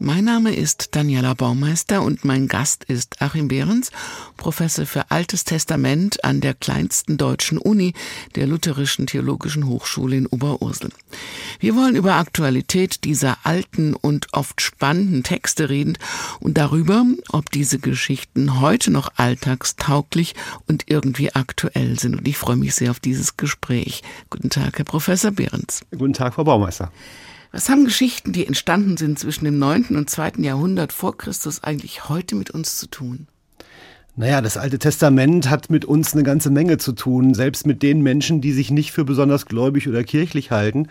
mein Name ist Daniela Baumeister und mein Gast ist Achim Behrens, Professor für Altes Testament an der kleinsten deutschen Uni der Lutherischen Theologischen Hochschule in Oberursel. Wir wollen über Aktualität dieser alten und oft spannenden Texte reden und darüber, ob diese Geschichten heute noch alltagstauglich und irgendwie aktuell sind. Und ich freue mich sehr auf dieses Gespräch. Guten Tag, Herr Professor Behrens. Guten Tag, Frau Baumeister. Was haben Geschichten, die entstanden sind zwischen dem 9. und 2. Jahrhundert vor Christus, eigentlich heute mit uns zu tun? Naja, das Alte Testament hat mit uns eine ganze Menge zu tun, selbst mit den Menschen, die sich nicht für besonders gläubig oder kirchlich halten.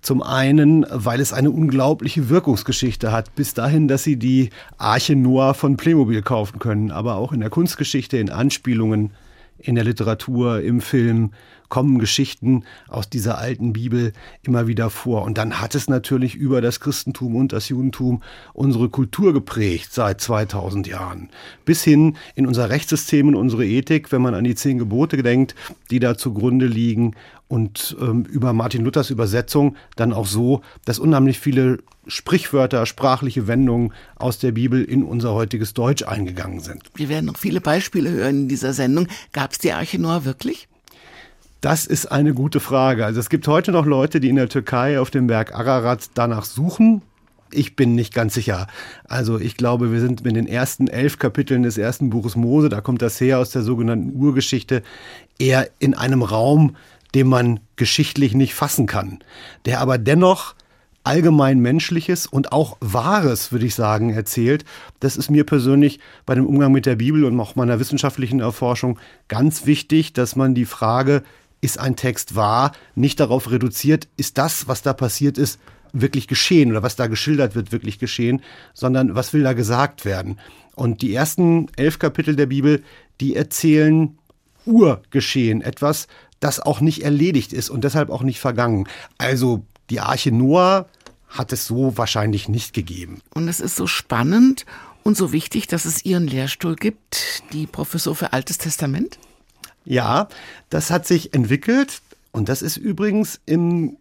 Zum einen, weil es eine unglaubliche Wirkungsgeschichte hat, bis dahin, dass sie die Arche Noah von Playmobil kaufen können, aber auch in der Kunstgeschichte, in Anspielungen, in der Literatur, im Film, kommen Geschichten aus dieser alten Bibel immer wieder vor. Und dann hat es natürlich über das Christentum und das Judentum unsere Kultur geprägt seit 2000 Jahren. Bis hin in unser Rechtssystem und unsere Ethik, wenn man an die zehn Gebote denkt, die da zugrunde liegen. Und ähm, über Martin Luthers Übersetzung dann auch so, dass unheimlich viele Sprichwörter, sprachliche Wendungen aus der Bibel in unser heutiges Deutsch eingegangen sind. Wir werden noch viele Beispiele hören in dieser Sendung. Gab es die Arche Noah wirklich? Das ist eine gute Frage. Also es gibt heute noch Leute, die in der Türkei auf dem Berg Ararat danach suchen. Ich bin nicht ganz sicher. Also ich glaube, wir sind mit den ersten elf Kapiteln des ersten Buches Mose, da kommt das her aus der sogenannten Urgeschichte, eher in einem Raum, den man geschichtlich nicht fassen kann, der aber dennoch allgemein Menschliches und auch Wahres, würde ich sagen, erzählt. Das ist mir persönlich bei dem Umgang mit der Bibel und auch meiner wissenschaftlichen Erforschung ganz wichtig, dass man die Frage ist ein Text wahr, nicht darauf reduziert, ist das, was da passiert ist, wirklich geschehen oder was da geschildert wird, wirklich geschehen, sondern was will da gesagt werden. Und die ersten elf Kapitel der Bibel, die erzählen Urgeschehen, etwas, das auch nicht erledigt ist und deshalb auch nicht vergangen. Also die Arche Noah hat es so wahrscheinlich nicht gegeben. Und es ist so spannend und so wichtig, dass es Ihren Lehrstuhl gibt, die Professor für Altes Testament? Ja, das hat sich entwickelt und das ist übrigens im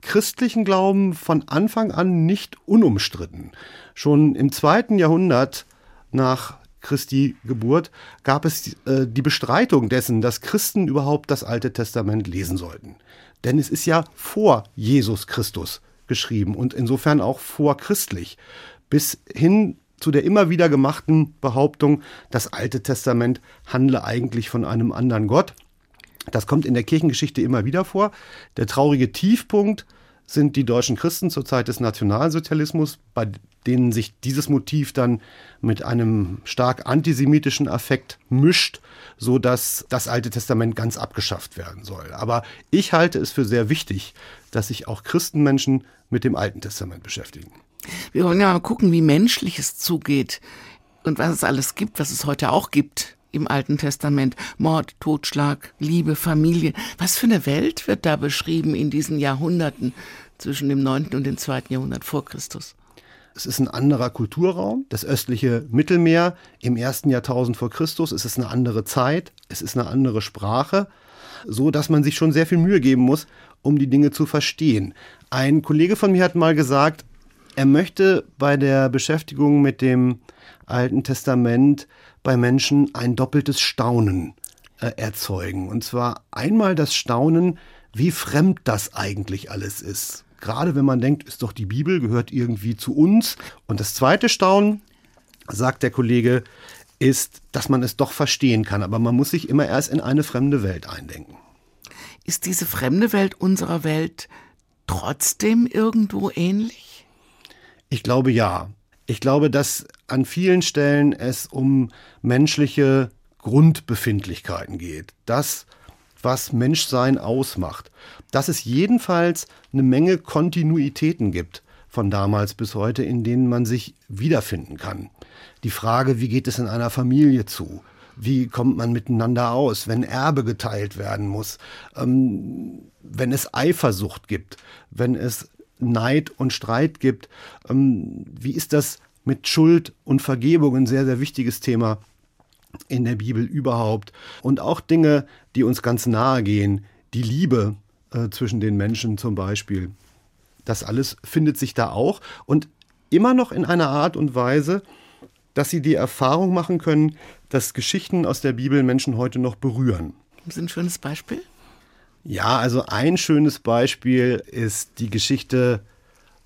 christlichen Glauben von Anfang an nicht unumstritten. Schon im zweiten Jahrhundert nach Christi Geburt gab es äh, die Bestreitung dessen, dass Christen überhaupt das Alte Testament lesen sollten. Denn es ist ja vor Jesus Christus geschrieben und insofern auch vorchristlich. Bis hin zu der immer wieder gemachten Behauptung, das Alte Testament handle eigentlich von einem anderen Gott. Das kommt in der Kirchengeschichte immer wieder vor. Der traurige Tiefpunkt sind die deutschen Christen zur Zeit des Nationalsozialismus, bei denen sich dieses Motiv dann mit einem stark antisemitischen Affekt mischt, so dass das Alte Testament ganz abgeschafft werden soll. Aber ich halte es für sehr wichtig, dass sich auch Christenmenschen mit dem Alten Testament beschäftigen. Wir wollen ja mal gucken, wie menschlich es zugeht und was es alles gibt, was es heute auch gibt im Alten Testament. Mord, Totschlag, Liebe, Familie. Was für eine Welt wird da beschrieben in diesen Jahrhunderten zwischen dem 9. und dem 2. Jahrhundert vor Christus? Es ist ein anderer Kulturraum, das östliche Mittelmeer im ersten Jahrtausend vor Christus. Es ist eine andere Zeit, es ist eine andere Sprache, so dass man sich schon sehr viel Mühe geben muss, um die Dinge zu verstehen. Ein Kollege von mir hat mal gesagt, er möchte bei der Beschäftigung mit dem Alten Testament bei Menschen ein doppeltes Staunen äh, erzeugen. Und zwar einmal das Staunen, wie fremd das eigentlich alles ist. Gerade wenn man denkt, ist doch die Bibel, gehört irgendwie zu uns. Und das zweite Staunen, sagt der Kollege, ist, dass man es doch verstehen kann. Aber man muss sich immer erst in eine fremde Welt eindenken. Ist diese fremde Welt unserer Welt trotzdem irgendwo ähnlich? Ich glaube ja. Ich glaube, dass an vielen Stellen es um menschliche Grundbefindlichkeiten geht. Das, was Menschsein ausmacht. Dass es jedenfalls eine Menge Kontinuitäten gibt von damals bis heute, in denen man sich wiederfinden kann. Die Frage, wie geht es in einer Familie zu? Wie kommt man miteinander aus, wenn Erbe geteilt werden muss? Ähm, wenn es Eifersucht gibt, wenn es Neid und Streit gibt. Ähm, wie ist das mit Schuld und Vergebung, ein sehr, sehr wichtiges Thema in der Bibel überhaupt. Und auch Dinge, die uns ganz nahe gehen, die Liebe äh, zwischen den Menschen zum Beispiel. Das alles findet sich da auch und immer noch in einer Art und Weise, dass sie die Erfahrung machen können, dass Geschichten aus der Bibel Menschen heute noch berühren. Das ist ein schönes Beispiel. Ja, also ein schönes Beispiel ist die Geschichte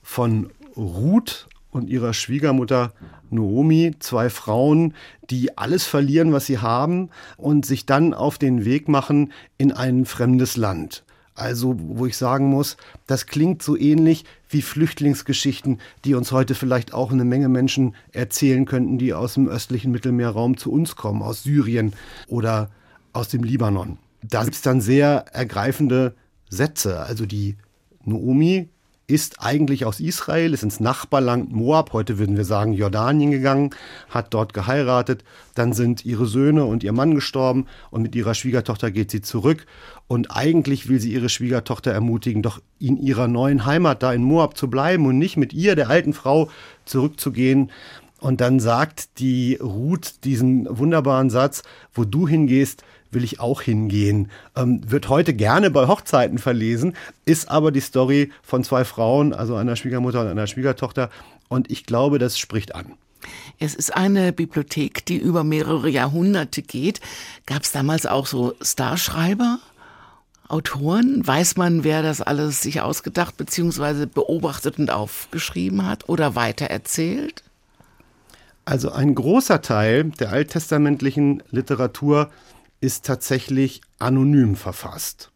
von Ruth und ihrer Schwiegermutter Naomi, zwei Frauen, die alles verlieren, was sie haben und sich dann auf den Weg machen in ein fremdes Land. Also, wo ich sagen muss, das klingt so ähnlich wie Flüchtlingsgeschichten, die uns heute vielleicht auch eine Menge Menschen erzählen könnten, die aus dem östlichen Mittelmeerraum zu uns kommen, aus Syrien oder aus dem Libanon. Da gibt es dann sehr ergreifende Sätze. Also die Naomi ist eigentlich aus Israel, ist ins Nachbarland Moab, heute würden wir sagen Jordanien gegangen, hat dort geheiratet, dann sind ihre Söhne und ihr Mann gestorben und mit ihrer Schwiegertochter geht sie zurück und eigentlich will sie ihre Schwiegertochter ermutigen, doch in ihrer neuen Heimat da in Moab zu bleiben und nicht mit ihr, der alten Frau, zurückzugehen. Und dann sagt die Ruth diesen wunderbaren Satz, wo du hingehst, will ich auch hingehen. Ähm, wird heute gerne bei Hochzeiten verlesen, ist aber die Story von zwei Frauen, also einer Schwiegermutter und einer Schwiegertochter. Und ich glaube, das spricht an. Es ist eine Bibliothek, die über mehrere Jahrhunderte geht. Gab es damals auch so Starschreiber? Autoren? Weiß man, wer das alles sich ausgedacht bzw. beobachtet und aufgeschrieben hat oder weitererzählt? Also ein großer Teil der alttestamentlichen Literatur ist tatsächlich anonym verfasst.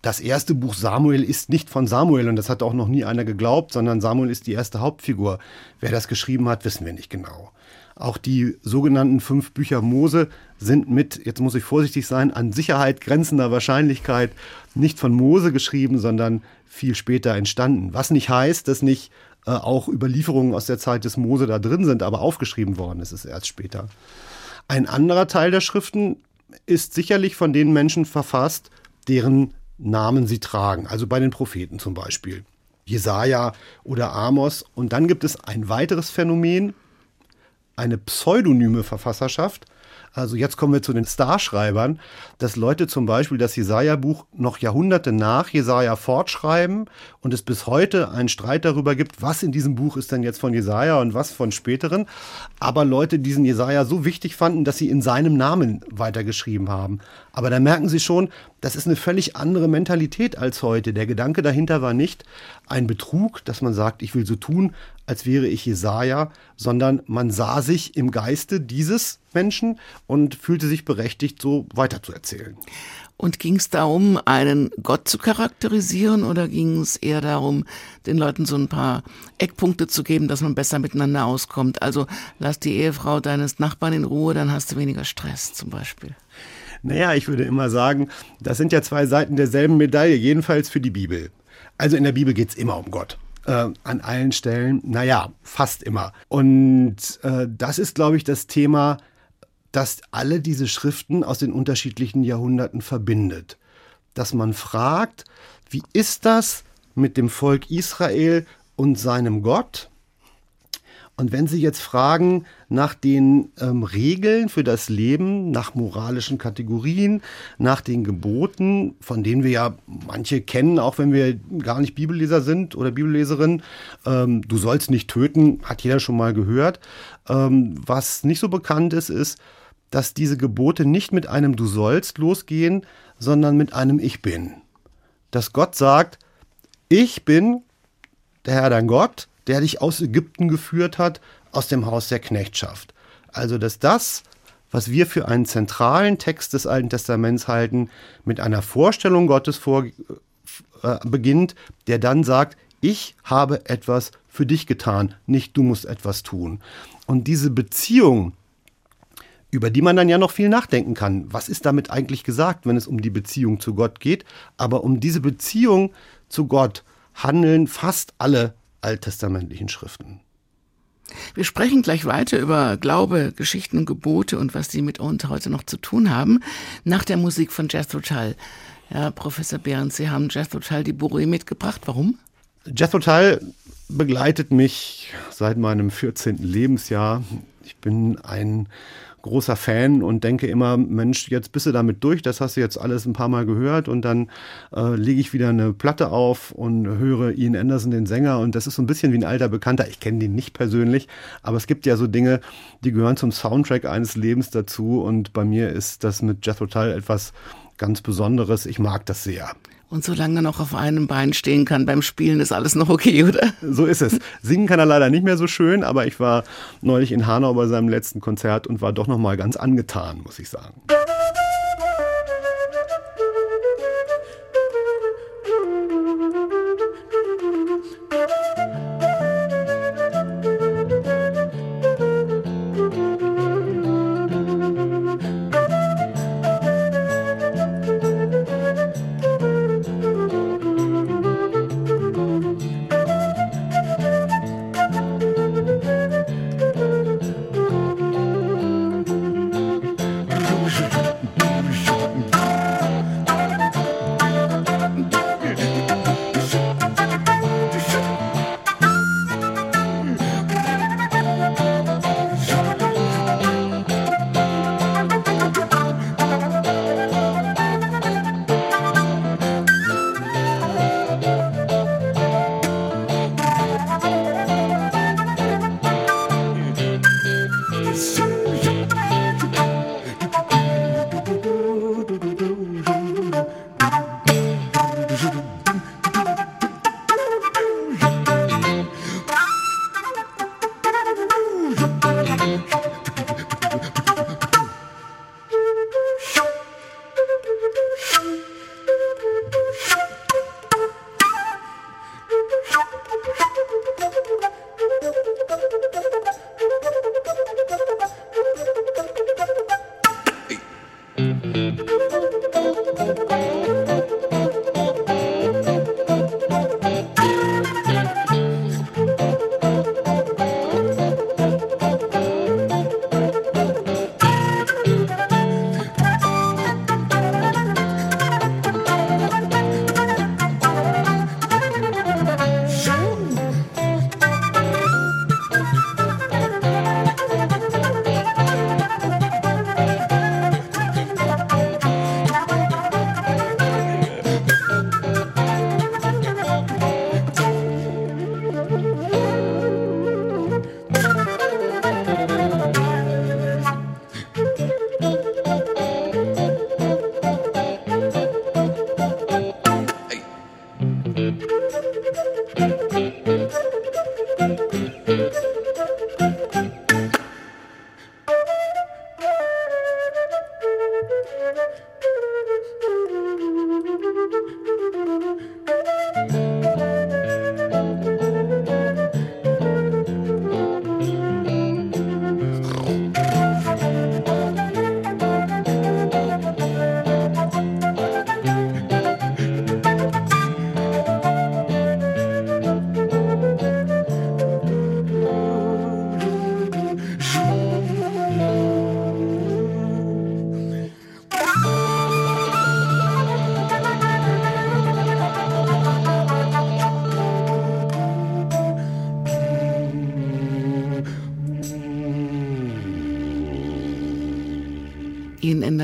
Das erste Buch Samuel ist nicht von Samuel und das hat auch noch nie einer geglaubt, sondern Samuel ist die erste Hauptfigur. Wer das geschrieben hat, wissen wir nicht genau. Auch die sogenannten fünf Bücher Mose sind mit, jetzt muss ich vorsichtig sein, an Sicherheit grenzender Wahrscheinlichkeit nicht von Mose geschrieben, sondern viel später entstanden. Was nicht heißt, dass nicht äh, auch Überlieferungen aus der Zeit des Mose da drin sind, aber aufgeschrieben worden ist es erst später. Ein anderer Teil der Schriften ist sicherlich von den Menschen verfasst, deren Namen sie tragen. Also bei den Propheten zum Beispiel. Jesaja oder Amos. Und dann gibt es ein weiteres Phänomen, eine pseudonyme Verfasserschaft. Also jetzt kommen wir zu den Starschreibern, dass Leute zum Beispiel das Jesaja-Buch noch Jahrhunderte nach Jesaja fortschreiben und es bis heute einen Streit darüber gibt, was in diesem Buch ist denn jetzt von Jesaja und was von späteren. Aber Leute diesen Jesaja so wichtig fanden, dass sie in seinem Namen weitergeschrieben haben. Aber da merken Sie schon, das ist eine völlig andere Mentalität als heute. Der Gedanke dahinter war nicht ein Betrug, dass man sagt, ich will so tun, als wäre ich Jesaja, sondern man sah sich im Geiste dieses Menschen und fühlte sich berechtigt, so weiterzuerzählen. Und ging es darum, einen Gott zu charakterisieren oder ging es eher darum, den Leuten so ein paar Eckpunkte zu geben, dass man besser miteinander auskommt? Also lass die Ehefrau deines Nachbarn in Ruhe, dann hast du weniger Stress zum Beispiel. Naja, ich würde immer sagen, das sind ja zwei Seiten derselben Medaille, jedenfalls für die Bibel. Also in der Bibel geht es immer um Gott. Äh, an allen Stellen, naja, fast immer. Und äh, das ist, glaube ich, das Thema, das alle diese Schriften aus den unterschiedlichen Jahrhunderten verbindet. Dass man fragt, wie ist das mit dem Volk Israel und seinem Gott? Und wenn Sie jetzt fragen nach den ähm, Regeln für das Leben, nach moralischen Kategorien, nach den Geboten, von denen wir ja manche kennen, auch wenn wir gar nicht Bibelleser sind oder Bibelleserin, ähm, du sollst nicht töten, hat jeder schon mal gehört. Ähm, was nicht so bekannt ist, ist, dass diese Gebote nicht mit einem Du sollst losgehen, sondern mit einem Ich bin. Dass Gott sagt, ich bin der Herr dein Gott, der dich aus Ägypten geführt hat, aus dem Haus der Knechtschaft. Also, dass das, was wir für einen zentralen Text des Alten Testaments halten, mit einer Vorstellung Gottes vor, äh, beginnt, der dann sagt, ich habe etwas für dich getan, nicht du musst etwas tun. Und diese Beziehung, über die man dann ja noch viel nachdenken kann. Was ist damit eigentlich gesagt, wenn es um die Beziehung zu Gott geht? Aber um diese Beziehung zu Gott handeln fast alle alttestamentlichen Schriften. Wir sprechen gleich weiter über Glaube, Geschichten und Gebote und was die mit uns heute noch zu tun haben, nach der Musik von Jethro Tull. Ja, Professor Behrens, Sie haben Jethro Tull die Bourrée mitgebracht. Warum? Jethro Tull begleitet mich seit meinem 14. Lebensjahr. Ich bin ein großer Fan und denke immer, Mensch, jetzt bist du damit durch, das hast du jetzt alles ein paar Mal gehört und dann äh, lege ich wieder eine Platte auf und höre Ian Anderson, den Sänger und das ist so ein bisschen wie ein alter Bekannter. Ich kenne den nicht persönlich, aber es gibt ja so Dinge, die gehören zum Soundtrack eines Lebens dazu und bei mir ist das mit Jethro Tull etwas ganz Besonderes. Ich mag das sehr. Und solange er noch auf einem Bein stehen kann beim Spielen, ist alles noch okay, oder? So ist es. Singen kann er leider nicht mehr so schön, aber ich war neulich in Hanau bei seinem letzten Konzert und war doch noch mal ganz angetan, muss ich sagen.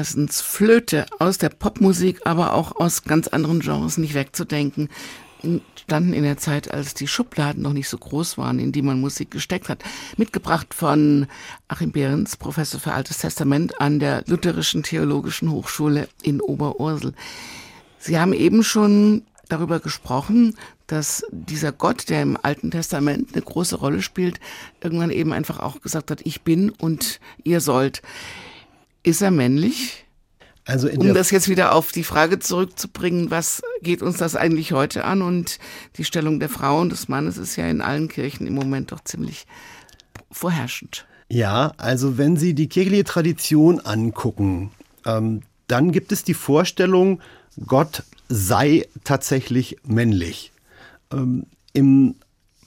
Andersons Flöte aus der Popmusik, aber auch aus ganz anderen Genres nicht wegzudenken, standen in der Zeit, als die Schubladen noch nicht so groß waren, in die man Musik gesteckt hat. Mitgebracht von Achim Behrens, Professor für Altes Testament an der Lutherischen Theologischen Hochschule in Oberursel. Sie haben eben schon darüber gesprochen, dass dieser Gott, der im Alten Testament eine große Rolle spielt, irgendwann eben einfach auch gesagt hat, ich bin und ihr sollt. Ist er männlich? Also um das jetzt wieder auf die Frage zurückzubringen, was geht uns das eigentlich heute an? Und die Stellung der Frau und des Mannes ist ja in allen Kirchen im Moment doch ziemlich vorherrschend. Ja, also wenn Sie die kirchliche Tradition angucken, ähm, dann gibt es die Vorstellung, Gott sei tatsächlich männlich. Ähm, Im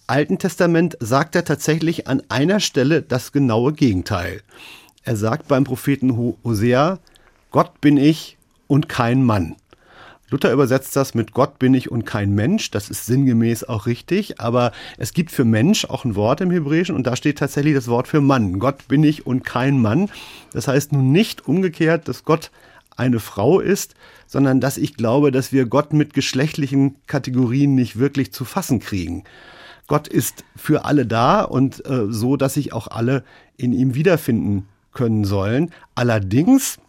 Alten Testament sagt er tatsächlich an einer Stelle das genaue Gegenteil. Er sagt beim Propheten Hosea, Gott bin ich und kein Mann. Luther übersetzt das mit Gott bin ich und kein Mensch. Das ist sinngemäß auch richtig. Aber es gibt für Mensch auch ein Wort im Hebräischen und da steht tatsächlich das Wort für Mann. Gott bin ich und kein Mann. Das heißt nun nicht umgekehrt, dass Gott eine Frau ist, sondern dass ich glaube, dass wir Gott mit geschlechtlichen Kategorien nicht wirklich zu fassen kriegen. Gott ist für alle da und äh, so, dass sich auch alle in ihm wiederfinden können sollen. Allerdings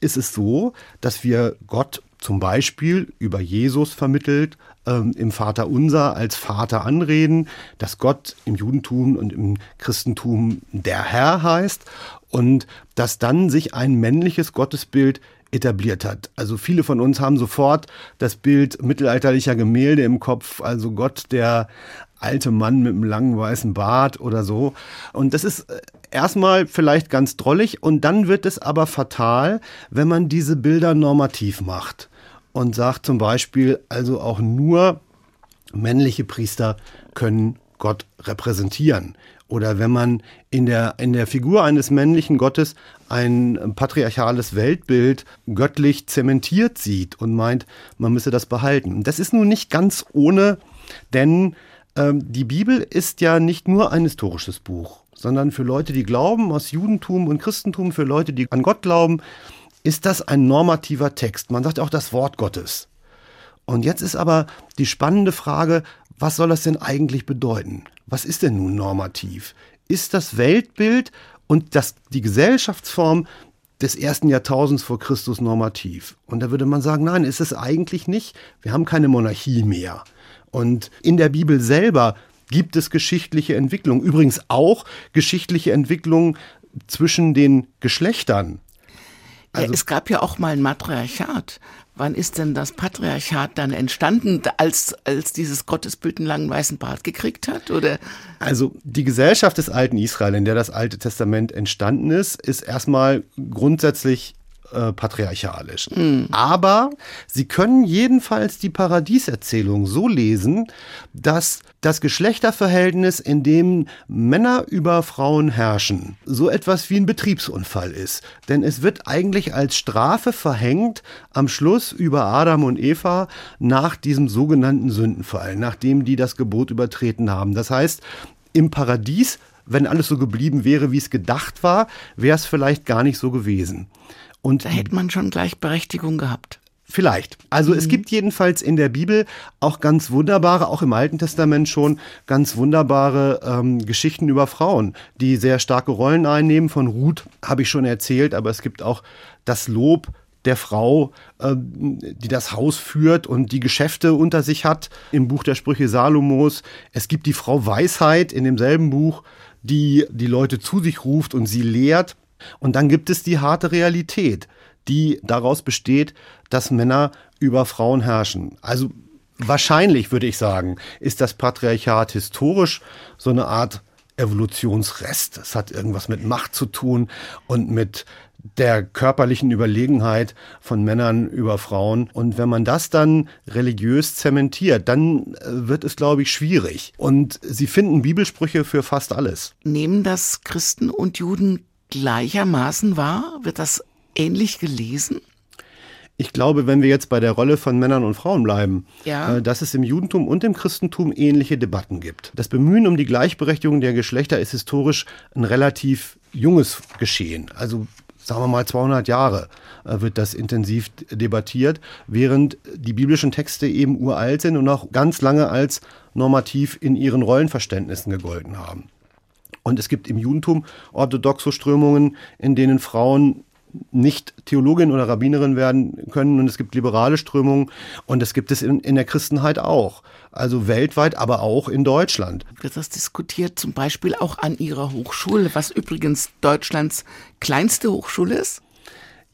ist es so, dass wir Gott zum Beispiel über Jesus vermittelt ähm, im Vater Unser als Vater anreden, dass Gott im Judentum und im Christentum der Herr heißt und dass dann sich ein männliches Gottesbild etabliert hat. Also viele von uns haben sofort das Bild mittelalterlicher Gemälde im Kopf, also Gott, der alte Mann mit einem langen weißen Bart oder so. Und das ist äh, erstmal vielleicht ganz drollig und dann wird es aber fatal, wenn man diese Bilder normativ macht und sagt zum Beispiel, also auch nur männliche Priester können Gott repräsentieren. Oder wenn man in der, in der Figur eines männlichen Gottes ein patriarchales Weltbild göttlich zementiert sieht und meint, man müsse das behalten. Das ist nun nicht ganz ohne, denn die Bibel ist ja nicht nur ein historisches Buch, sondern für Leute, die glauben, aus Judentum und Christentum, für Leute, die an Gott glauben, ist das ein normativer Text. Man sagt auch das Wort Gottes. Und jetzt ist aber die spannende Frage, was soll das denn eigentlich bedeuten? Was ist denn nun normativ? Ist das Weltbild und das, die Gesellschaftsform des ersten Jahrtausends vor Christus normativ? Und da würde man sagen, nein, ist es eigentlich nicht. Wir haben keine Monarchie mehr. Und in der Bibel selber gibt es geschichtliche Entwicklungen. Übrigens auch geschichtliche Entwicklungen zwischen den Geschlechtern. Also, ja, es gab ja auch mal ein Matriarchat. Wann ist denn das Patriarchat dann entstanden, als, als dieses Gottesbild einen langen weißen Bart gekriegt hat? Oder? Also die Gesellschaft des alten Israel, in der das Alte Testament entstanden ist, ist erstmal grundsätzlich äh, patriarchalisch. Mhm. Aber sie können jedenfalls die Paradieserzählung so lesen, dass das Geschlechterverhältnis, in dem Männer über Frauen herrschen, so etwas wie ein Betriebsunfall ist. Denn es wird eigentlich als Strafe verhängt am Schluss über Adam und Eva nach diesem sogenannten Sündenfall, nachdem die das Gebot übertreten haben. Das heißt, im Paradies wenn alles so geblieben wäre, wie es gedacht war, wäre es vielleicht gar nicht so gewesen. Und da hätte man schon Gleichberechtigung gehabt. Vielleicht. Also es gibt jedenfalls in der Bibel auch ganz wunderbare, auch im Alten Testament schon ganz wunderbare ähm, Geschichten über Frauen, die sehr starke Rollen einnehmen. Von Ruth habe ich schon erzählt, aber es gibt auch das Lob der Frau, äh, die das Haus führt und die Geschäfte unter sich hat im Buch der Sprüche Salomos. Es gibt die Frau Weisheit in demselben Buch, die die Leute zu sich ruft und sie lehrt. Und dann gibt es die harte Realität, die daraus besteht, dass Männer über Frauen herrschen. Also wahrscheinlich würde ich sagen, ist das Patriarchat historisch so eine Art Evolutionsrest. Es hat irgendwas mit Macht zu tun und mit der körperlichen Überlegenheit von Männern über Frauen. Und wenn man das dann religiös zementiert, dann äh, wird es, glaube ich, schwierig. Und sie finden Bibelsprüche für fast alles. Nehmen das Christen und Juden gleichermaßen wahr? Wird das ähnlich gelesen? Ich glaube, wenn wir jetzt bei der Rolle von Männern und Frauen bleiben, ja. äh, dass es im Judentum und im Christentum ähnliche Debatten gibt. Das Bemühen um die Gleichberechtigung der Geschlechter ist historisch ein relativ junges Geschehen. Also sagen wir mal 200 Jahre äh, wird das intensiv debattiert, während die biblischen Texte eben uralt sind und auch ganz lange als normativ in ihren Rollenverständnissen gegolten haben. Und es gibt im Judentum orthodoxe Strömungen, in denen Frauen nicht Theologin oder Rabbinerin werden können und es gibt liberale Strömungen und das gibt es in, in der Christenheit auch. Also weltweit, aber auch in Deutschland. Wird das diskutiert zum Beispiel auch an Ihrer Hochschule, was übrigens Deutschlands kleinste Hochschule ist?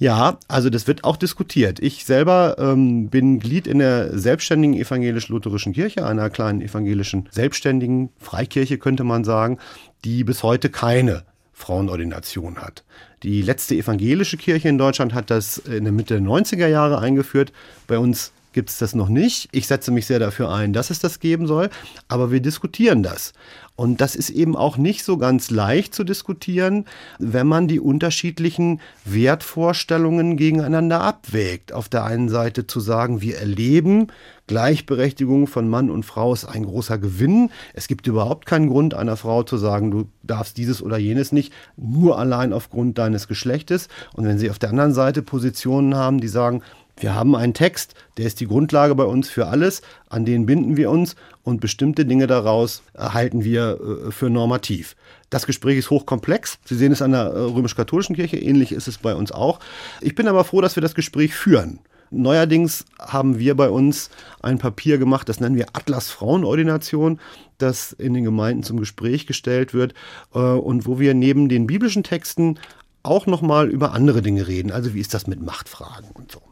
Ja, also das wird auch diskutiert. Ich selber ähm, bin Glied in der selbstständigen evangelisch-lutherischen Kirche, einer kleinen evangelischen selbstständigen Freikirche könnte man sagen, die bis heute keine Frauenordination hat. Die letzte evangelische Kirche in Deutschland hat das in der Mitte der 90er Jahre eingeführt. Bei uns gibt es das noch nicht. Ich setze mich sehr dafür ein, dass es das geben soll, aber wir diskutieren das. Und das ist eben auch nicht so ganz leicht zu diskutieren, wenn man die unterschiedlichen Wertvorstellungen gegeneinander abwägt. Auf der einen Seite zu sagen, wir erleben, Gleichberechtigung von Mann und Frau ist ein großer Gewinn. Es gibt überhaupt keinen Grund einer Frau zu sagen, du darfst dieses oder jenes nicht, nur allein aufgrund deines Geschlechtes. Und wenn sie auf der anderen Seite Positionen haben, die sagen, wir haben einen Text, der ist die Grundlage bei uns für alles, an den binden wir uns und bestimmte Dinge daraus halten wir äh, für normativ. Das Gespräch ist hochkomplex. Sie sehen es an der äh, römisch-katholischen Kirche, ähnlich ist es bei uns auch. Ich bin aber froh, dass wir das Gespräch führen. Neuerdings haben wir bei uns ein Papier gemacht, das nennen wir Atlas Frauenordination, das in den Gemeinden zum Gespräch gestellt wird äh, und wo wir neben den biblischen Texten auch nochmal über andere Dinge reden. Also wie ist das mit Machtfragen und so.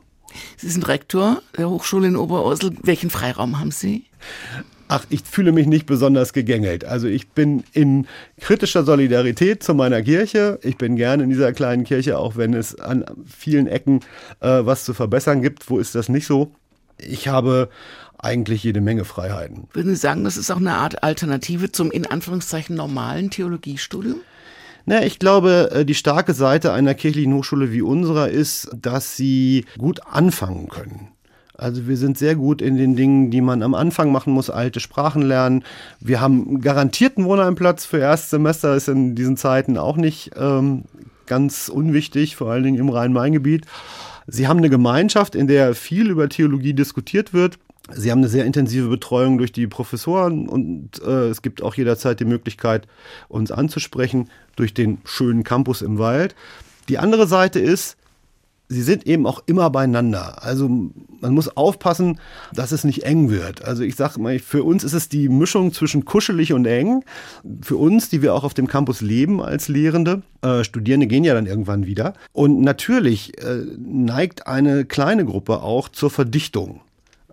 Sie sind Rektor der Hochschule in Oberursel. Welchen Freiraum haben Sie? Ach, ich fühle mich nicht besonders gegängelt. Also ich bin in kritischer Solidarität zu meiner Kirche. Ich bin gerne in dieser kleinen Kirche, auch wenn es an vielen Ecken äh, was zu verbessern gibt. Wo ist das nicht so? Ich habe eigentlich jede Menge Freiheiten. Würden Sie sagen, das ist auch eine Art Alternative zum in Anführungszeichen normalen Theologiestudium? Na, ich glaube, äh, die starke Seite einer kirchlichen Hochschule wie unserer ist, dass sie gut anfangen können. Also wir sind sehr gut in den Dingen, die man am Anfang machen muss, alte Sprachen lernen. Wir haben garantierten Wohnheimplatz für Erstsemester, ist in diesen Zeiten auch nicht ähm, ganz unwichtig, vor allen Dingen im Rhein-Main-Gebiet. Sie haben eine Gemeinschaft, in der viel über Theologie diskutiert wird. Sie haben eine sehr intensive Betreuung durch die Professoren und äh, es gibt auch jederzeit die Möglichkeit, uns anzusprechen durch den schönen Campus im Wald. Die andere Seite ist, sie sind eben auch immer beieinander. Also man muss aufpassen, dass es nicht eng wird. Also ich sage mal, für uns ist es die Mischung zwischen kuschelig und eng. Für uns, die wir auch auf dem Campus leben als Lehrende, äh, Studierende gehen ja dann irgendwann wieder. Und natürlich äh, neigt eine kleine Gruppe auch zur Verdichtung.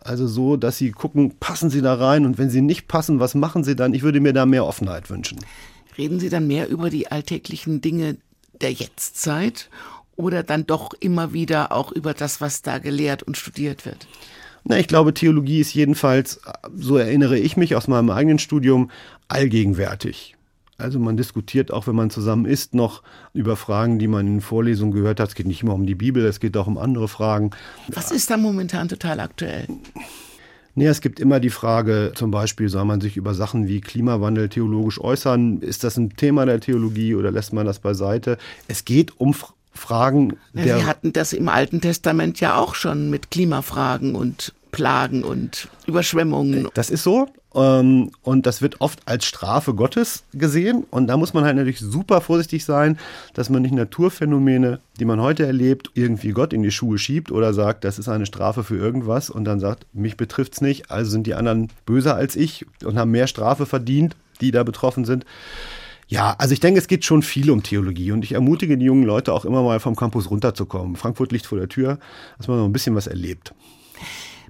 Also so, dass sie gucken, passen sie da rein und wenn sie nicht passen, was machen sie dann? Ich würde mir da mehr Offenheit wünschen. Reden Sie dann mehr über die alltäglichen Dinge der Jetztzeit oder dann doch immer wieder auch über das, was da gelehrt und studiert wird? Na, ich glaube, Theologie ist jedenfalls, so erinnere ich mich aus meinem eigenen Studium, allgegenwärtig. Also man diskutiert auch, wenn man zusammen isst, noch über Fragen, die man in Vorlesungen gehört hat. Es geht nicht immer um die Bibel, es geht auch um andere Fragen. Was ist da momentan total aktuell? Nee, es gibt immer die Frage, zum Beispiel, soll man sich über Sachen wie Klimawandel theologisch äußern? Ist das ein Thema der Theologie oder lässt man das beiseite? Es geht um Fragen der. Sie hatten das im Alten Testament ja auch schon mit Klimafragen und Plagen und Überschwemmungen. Das ist so. Ähm, und das wird oft als Strafe Gottes gesehen. Und da muss man halt natürlich super vorsichtig sein, dass man nicht Naturphänomene, die man heute erlebt, irgendwie Gott in die Schuhe schiebt oder sagt, das ist eine Strafe für irgendwas und dann sagt, mich betrifft es nicht, also sind die anderen böser als ich und haben mehr Strafe verdient, die da betroffen sind. Ja, also ich denke, es geht schon viel um Theologie und ich ermutige die jungen Leute auch immer mal vom Campus runterzukommen. Frankfurt liegt vor der Tür, dass man noch ein bisschen was erlebt.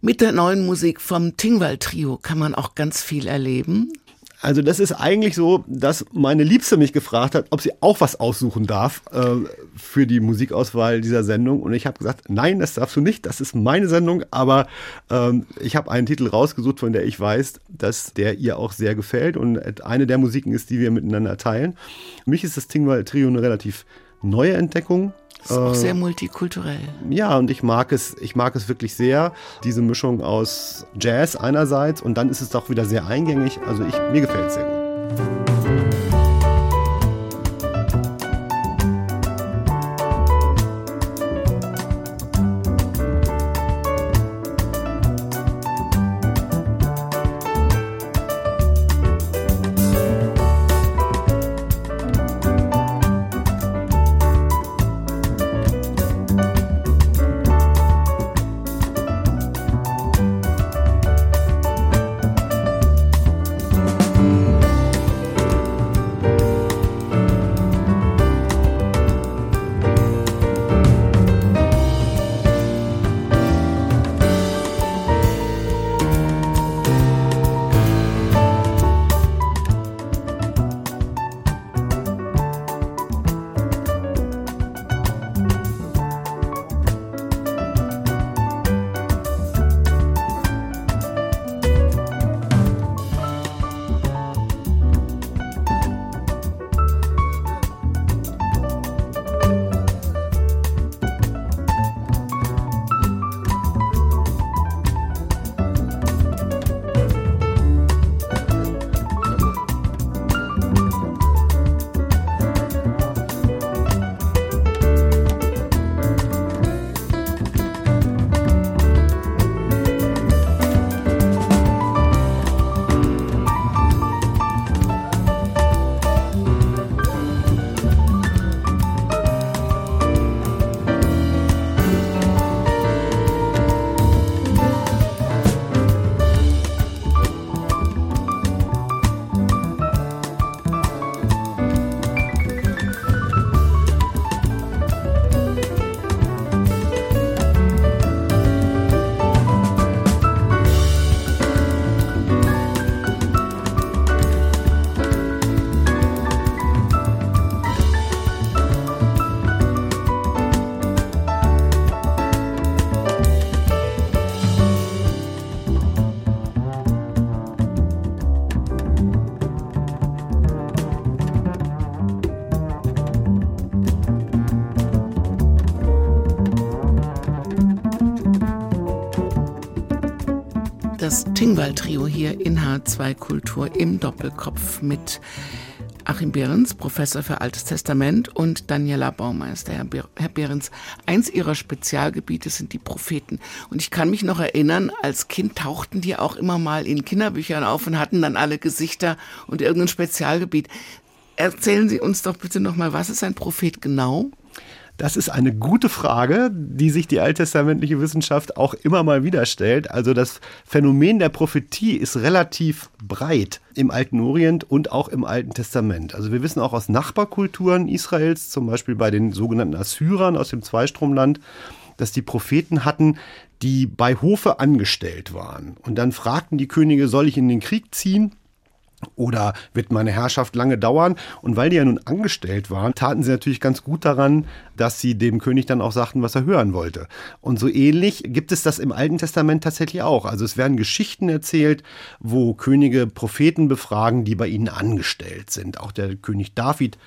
Mit der neuen Musik vom Tingwall Trio kann man auch ganz viel erleben. Also das ist eigentlich so, dass meine Liebste mich gefragt hat, ob sie auch was aussuchen darf äh, für die Musikauswahl dieser Sendung. Und ich habe gesagt, nein, das darfst du nicht, das ist meine Sendung. Aber ähm, ich habe einen Titel rausgesucht, von der ich weiß, dass der ihr auch sehr gefällt und eine der Musiken ist, die wir miteinander teilen. Für mich ist das Tingwall Trio eine relativ neue Entdeckung. Ist auch sehr multikulturell. Ja, und ich mag es, ich mag es wirklich sehr. Diese Mischung aus Jazz einerseits und dann ist es doch wieder sehr eingängig. Also ich, mir gefällt es sehr gut. Das Tingwall-Trio hier in H2 Kultur im Doppelkopf mit Achim Behrens, Professor für Altes Testament und Daniela Baumeister. Herr Behrens, eins Ihrer Spezialgebiete sind die Propheten. Und ich kann mich noch erinnern, als Kind tauchten die auch immer mal in Kinderbüchern auf und hatten dann alle Gesichter und irgendein Spezialgebiet. Erzählen Sie uns doch bitte nochmal, was ist ein Prophet genau? Das ist eine gute Frage, die sich die alttestamentliche Wissenschaft auch immer mal wieder stellt. Also das Phänomen der Prophetie ist relativ breit im Alten Orient und auch im Alten Testament. Also wir wissen auch aus Nachbarkulturen Israels, zum Beispiel bei den sogenannten Assyrern aus dem Zweistromland, dass die Propheten hatten, die bei Hofe angestellt waren. Und dann fragten die Könige, soll ich in den Krieg ziehen? Oder wird meine Herrschaft lange dauern? Und weil die ja nun angestellt waren, taten sie natürlich ganz gut daran, dass sie dem König dann auch sagten, was er hören wollte. Und so ähnlich gibt es das im Alten Testament tatsächlich auch. Also es werden Geschichten erzählt, wo Könige Propheten befragen, die bei ihnen angestellt sind. Auch der König David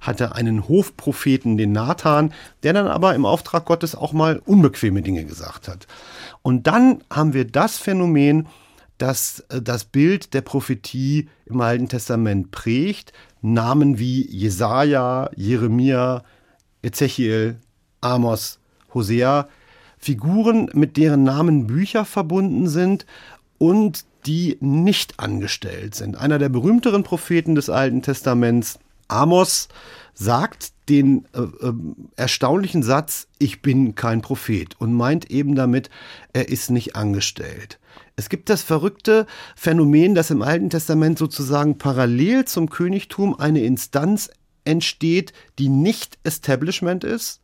hatte einen Hofpropheten, den Nathan, der dann aber im Auftrag Gottes auch mal unbequeme Dinge gesagt hat. Und dann haben wir das Phänomen, das äh, das Bild der Prophetie im Alten Testament prägt. Namen wie Jesaja, Jeremia, Ezechiel, Amos, Hosea, Figuren, mit deren Namen Bücher verbunden sind und die nicht angestellt sind. Einer der berühmteren Propheten des Alten Testaments, Amos, sagt den äh, äh, erstaunlichen Satz, ich bin kein Prophet und meint eben damit, er ist nicht angestellt. Es gibt das verrückte Phänomen, dass im Alten Testament sozusagen parallel zum Königtum eine Instanz entsteht, die nicht Establishment ist,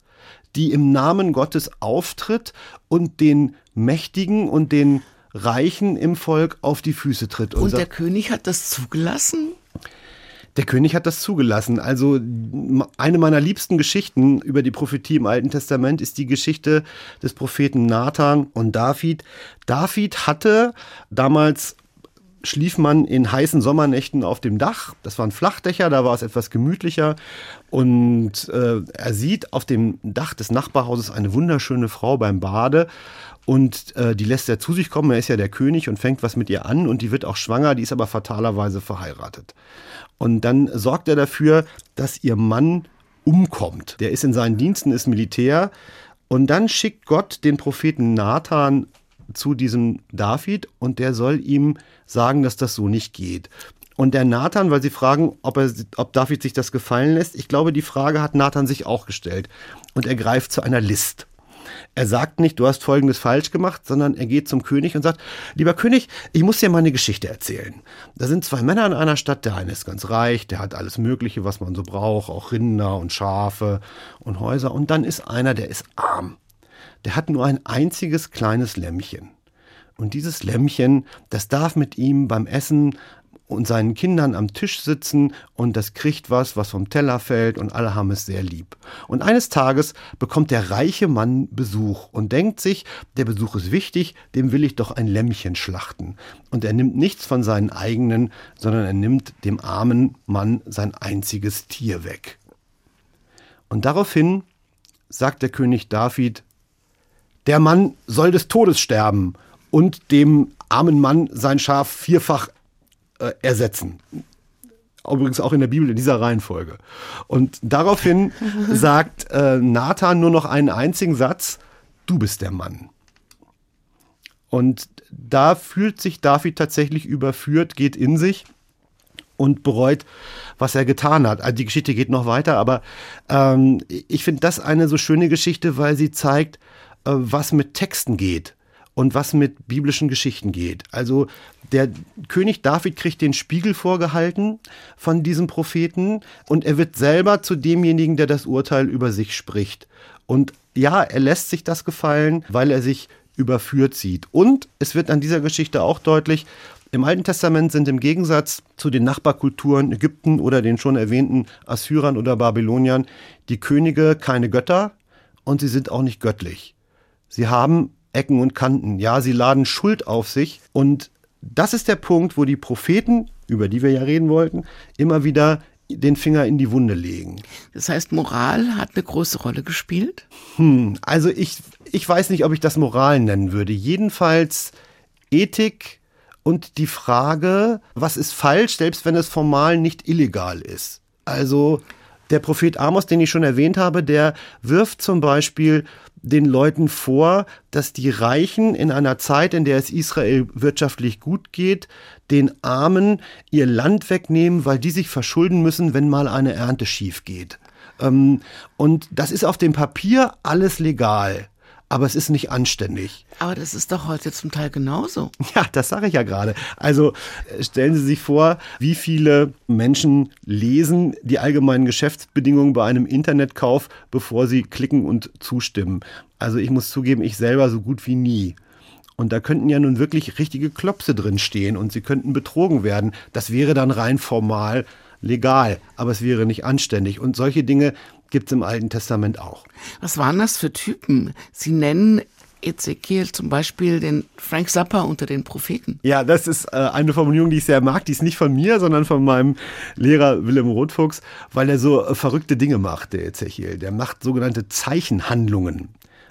die im Namen Gottes auftritt und den Mächtigen und den Reichen im Volk auf die Füße tritt. Und, und der König hat das zugelassen? Der König hat das zugelassen. Also eine meiner liebsten Geschichten über die Prophetie im Alten Testament ist die Geschichte des Propheten Nathan und David. David hatte damals schlief man in heißen Sommernächten auf dem Dach. Das waren Flachdächer, da war es etwas gemütlicher. Und äh, er sieht auf dem Dach des Nachbarhauses eine wunderschöne Frau beim Bade. Und äh, die lässt er zu sich kommen. Er ist ja der König und fängt was mit ihr an. Und die wird auch schwanger, die ist aber fatalerweise verheiratet. Und dann sorgt er dafür, dass ihr Mann umkommt. Der ist in seinen Diensten, ist Militär. Und dann schickt Gott den Propheten Nathan zu diesem David und der soll ihm sagen, dass das so nicht geht. Und der Nathan, weil sie fragen, ob, er, ob David sich das gefallen lässt, ich glaube, die Frage hat Nathan sich auch gestellt. Und er greift zu einer List. Er sagt nicht, du hast Folgendes falsch gemacht, sondern er geht zum König und sagt, lieber König, ich muss dir mal eine Geschichte erzählen. Da sind zwei Männer in einer Stadt, der eine ist ganz reich, der hat alles Mögliche, was man so braucht, auch Rinder und Schafe und Häuser. Und dann ist einer, der ist arm. Der hat nur ein einziges kleines Lämmchen. Und dieses Lämmchen, das darf mit ihm beim Essen und seinen Kindern am Tisch sitzen und das kriegt was, was vom Teller fällt und alle haben es sehr lieb. Und eines Tages bekommt der reiche Mann Besuch und denkt sich, der Besuch ist wichtig, dem will ich doch ein Lämmchen schlachten. Und er nimmt nichts von seinen eigenen, sondern er nimmt dem armen Mann sein einziges Tier weg. Und daraufhin sagt der König David, der Mann soll des Todes sterben und dem armen Mann sein Schaf vierfach äh, ersetzen. Übrigens auch in der Bibel in dieser Reihenfolge. Und daraufhin sagt äh, Nathan nur noch einen einzigen Satz, du bist der Mann. Und da fühlt sich David tatsächlich überführt, geht in sich und bereut, was er getan hat. Also die Geschichte geht noch weiter, aber ähm, ich finde das eine so schöne Geschichte, weil sie zeigt, äh, was mit Texten geht und was mit biblischen Geschichten geht. Also der König David kriegt den Spiegel vorgehalten von diesem Propheten und er wird selber zu demjenigen, der das Urteil über sich spricht. Und ja, er lässt sich das gefallen, weil er sich überführt sieht. Und es wird an dieser Geschichte auch deutlich, im Alten Testament sind im Gegensatz zu den Nachbarkulturen Ägypten oder den schon erwähnten Assyrern oder Babyloniern die Könige keine Götter und sie sind auch nicht göttlich. Sie haben Ecken und Kanten. Ja, sie laden Schuld auf sich. Und das ist der Punkt, wo die Propheten, über die wir ja reden wollten, immer wieder den Finger in die Wunde legen. Das heißt, Moral hat eine große Rolle gespielt? Hm, also ich, ich weiß nicht, ob ich das Moral nennen würde. Jedenfalls Ethik und die Frage, was ist falsch, selbst wenn es formal nicht illegal ist. Also der Prophet Amos, den ich schon erwähnt habe, der wirft zum Beispiel den Leuten vor, dass die Reichen in einer Zeit, in der es Israel wirtschaftlich gut geht, den Armen ihr Land wegnehmen, weil die sich verschulden müssen, wenn mal eine Ernte schief geht. Ähm, und das ist auf dem Papier alles legal aber es ist nicht anständig. Aber das ist doch heute zum Teil genauso. Ja, das sage ich ja gerade. Also stellen Sie sich vor, wie viele Menschen lesen die allgemeinen Geschäftsbedingungen bei einem Internetkauf, bevor sie klicken und zustimmen. Also ich muss zugeben, ich selber so gut wie nie. Und da könnten ja nun wirklich richtige Klopse drin stehen und sie könnten betrogen werden. Das wäre dann rein formal legal, aber es wäre nicht anständig. Und solche Dinge gibt es im Alten Testament auch. Was waren das für Typen? Sie nennen Ezekiel zum Beispiel den Frank Zappa unter den Propheten. Ja, das ist äh, eine Formulierung, die ich sehr mag. Die ist nicht von mir, sondern von meinem Lehrer Willem Rotfuchs, weil er so äh, verrückte Dinge macht, der Ezekiel. Der macht sogenannte Zeichenhandlungen.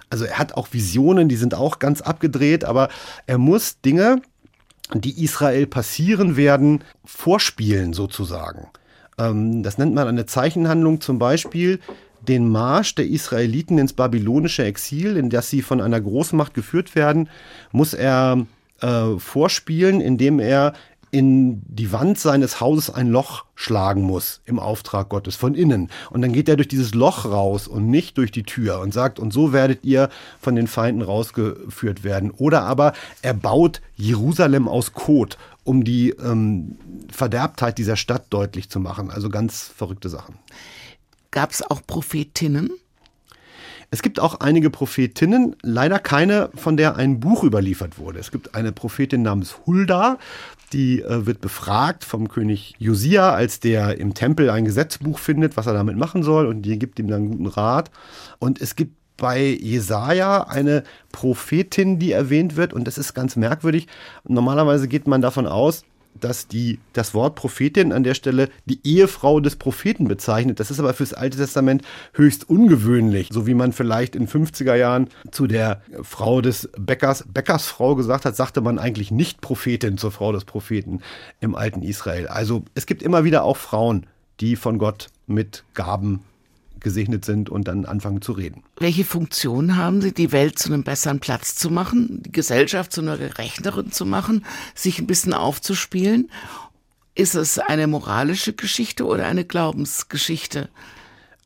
Also er hat auch Visionen, die sind auch ganz abgedreht, aber er muss Dinge, die Israel passieren werden, vorspielen sozusagen. Ähm, das nennt man eine Zeichenhandlung zum Beispiel den Marsch der Israeliten ins babylonische Exil, in das sie von einer Großmacht geführt werden, muss er äh, vorspielen, indem er in die Wand seines Hauses ein Loch schlagen muss im Auftrag Gottes von innen. Und dann geht er durch dieses Loch raus und nicht durch die Tür und sagt, und so werdet ihr von den Feinden rausgeführt werden. Oder aber er baut Jerusalem aus Kot, um die ähm, Verderbtheit dieser Stadt deutlich zu machen. Also ganz verrückte Sachen. Gab es auch Prophetinnen? Es gibt auch einige Prophetinnen, leider keine, von der ein Buch überliefert wurde. Es gibt eine Prophetin namens Hulda, die äh, wird befragt vom König Josia, als der im Tempel ein Gesetzbuch findet, was er damit machen soll, und die gibt ihm dann guten Rat. Und es gibt bei Jesaja eine Prophetin, die erwähnt wird, und das ist ganz merkwürdig. Normalerweise geht man davon aus, dass die, das Wort Prophetin an der Stelle die Ehefrau des Propheten bezeichnet. Das ist aber fürs Alte Testament höchst ungewöhnlich. So wie man vielleicht in 50er Jahren zu der Frau des Bäckers, Bäckersfrau gesagt hat, sagte man eigentlich nicht Prophetin zur Frau des Propheten im alten Israel. Also es gibt immer wieder auch Frauen, die von Gott mit Gaben gesegnet sind und dann anfangen zu reden. Welche Funktion haben Sie, die Welt zu einem besseren Platz zu machen, die Gesellschaft zu einer gerechteren zu machen, sich ein bisschen aufzuspielen? Ist es eine moralische Geschichte oder eine Glaubensgeschichte?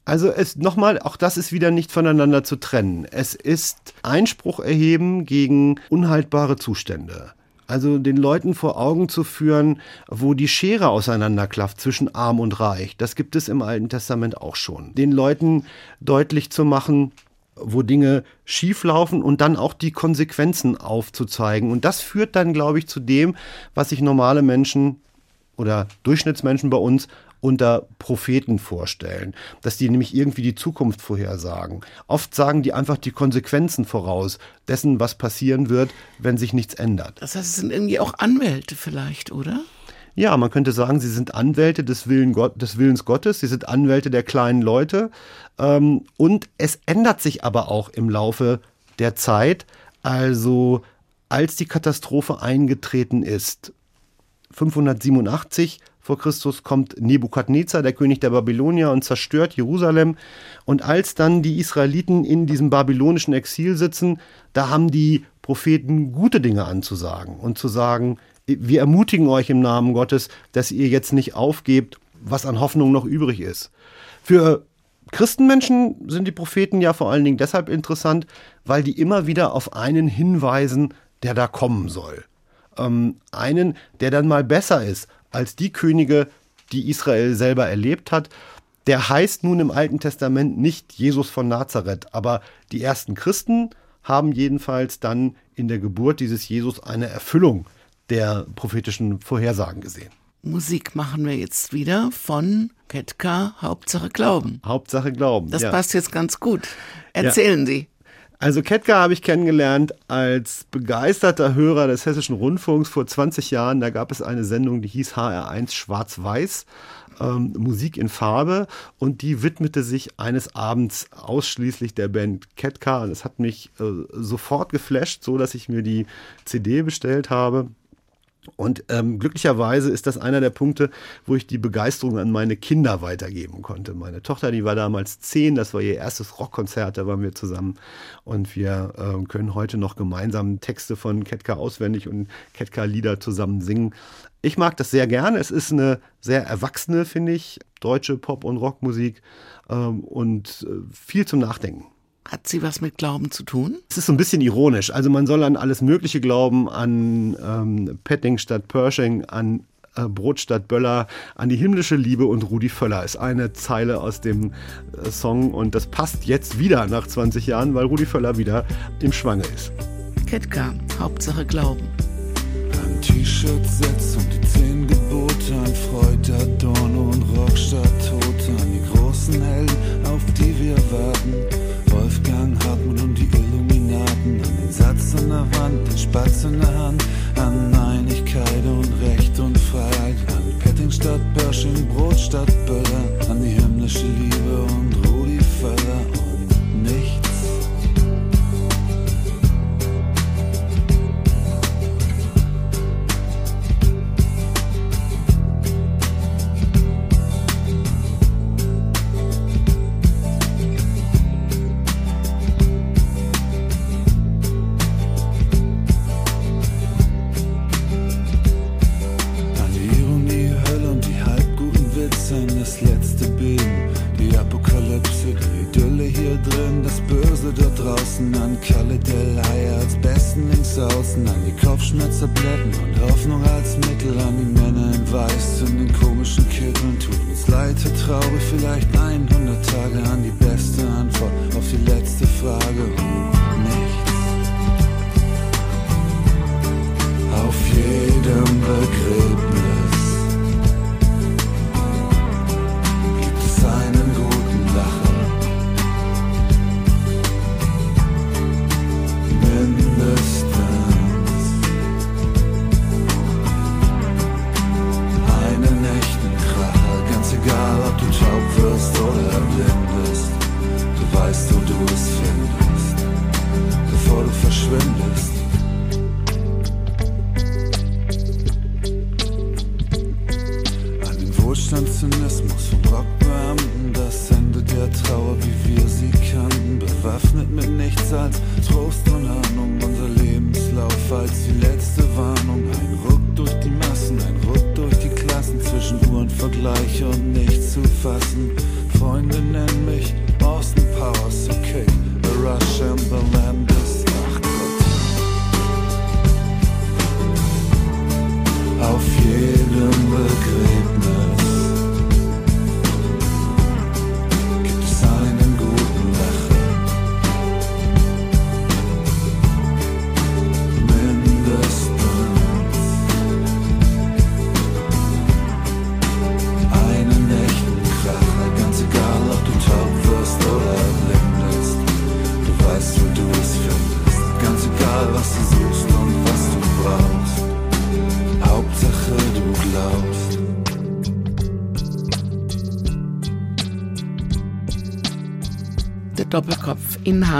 Also es nochmal, auch das ist wieder nicht voneinander zu trennen. Es ist Einspruch erheben gegen unhaltbare Zustände. Also den Leuten vor Augen zu führen, wo die Schere auseinanderklafft zwischen arm und reich. Das gibt es im Alten Testament auch schon. Den Leuten deutlich zu machen, wo Dinge schieflaufen und dann auch die Konsequenzen aufzuzeigen. Und das führt dann, glaube ich, zu dem, was sich normale Menschen oder Durchschnittsmenschen bei uns unter Propheten vorstellen, dass die nämlich irgendwie die Zukunft vorhersagen. Oft sagen die einfach die Konsequenzen voraus dessen, was passieren wird, wenn sich nichts ändert. Das heißt, es sind irgendwie auch Anwälte vielleicht, oder? Ja, man könnte sagen, sie sind Anwälte des, Willen Gott, des Willens Gottes, sie sind Anwälte der kleinen Leute. Ähm, und es ändert sich aber auch im Laufe der Zeit. Also als die Katastrophe eingetreten ist, 587 vor Christus kommt Nebukadnezar, der König der Babylonier, und zerstört Jerusalem. Und als dann die Israeliten in diesem babylonischen Exil sitzen, da haben die Propheten gute Dinge anzusagen und zu sagen, wir ermutigen euch im Namen Gottes, dass ihr jetzt nicht aufgebt, was an Hoffnung noch übrig ist. Für Christenmenschen sind die Propheten ja vor allen Dingen deshalb interessant, weil die immer wieder auf einen hinweisen, der da kommen soll. Ähm, einen, der dann mal besser ist als die Könige, die Israel selber erlebt hat. Der heißt nun im Alten Testament nicht Jesus von Nazareth, aber die ersten Christen haben jedenfalls dann in der Geburt dieses Jesus eine Erfüllung der prophetischen Vorhersagen gesehen. Musik machen wir jetzt wieder von Ketka, Hauptsache Glauben. Hauptsache Glauben. Das ja. passt jetzt ganz gut. Erzählen ja. Sie. Also Ketka habe ich kennengelernt als begeisterter Hörer des Hessischen Rundfunks vor 20 Jahren. Da gab es eine Sendung, die hieß HR1 Schwarz-Weiß. Ähm, Musik in Farbe und die widmete sich eines Abends ausschließlich der Band Ketka und es hat mich äh, sofort geflasht, so dass ich mir die CD bestellt habe Und ähm, glücklicherweise ist das einer der Punkte, wo ich die Begeisterung an meine Kinder weitergeben konnte. Meine Tochter, die war damals zehn, das war ihr erstes Rockkonzert, da waren wir zusammen. Und wir äh, können heute noch gemeinsam Texte von Ketka auswendig und Ketka-Lieder zusammen singen. Ich mag das sehr gerne. Es ist eine sehr erwachsene, finde ich, deutsche Pop- und Rockmusik ähm, und äh, viel zum Nachdenken. Hat sie was mit Glauben zu tun? Es ist so ein bisschen ironisch. Also man soll an alles Mögliche glauben, an ähm, Petting statt Pershing, an äh, Brot statt Böller, an die himmlische Liebe und Rudi Völler ist eine Zeile aus dem äh, Song und das passt jetzt wieder nach 20 Jahren, weil Rudi Völler wieder im Schwange ist. Ketka, Hauptsache Glauben. Ein T-Shirt setzt und die zehn Gebote, ein Freud, Adorno und Rock statt Tote, an die großen Helden, auf die wir warten Satz an der Wand, den Spatz in der Hand, an Einigkeit und Recht und Freiheit, an Petting statt Pershing, Brot statt Böller, an die himmlische Liebe und Rudi Völler und mich.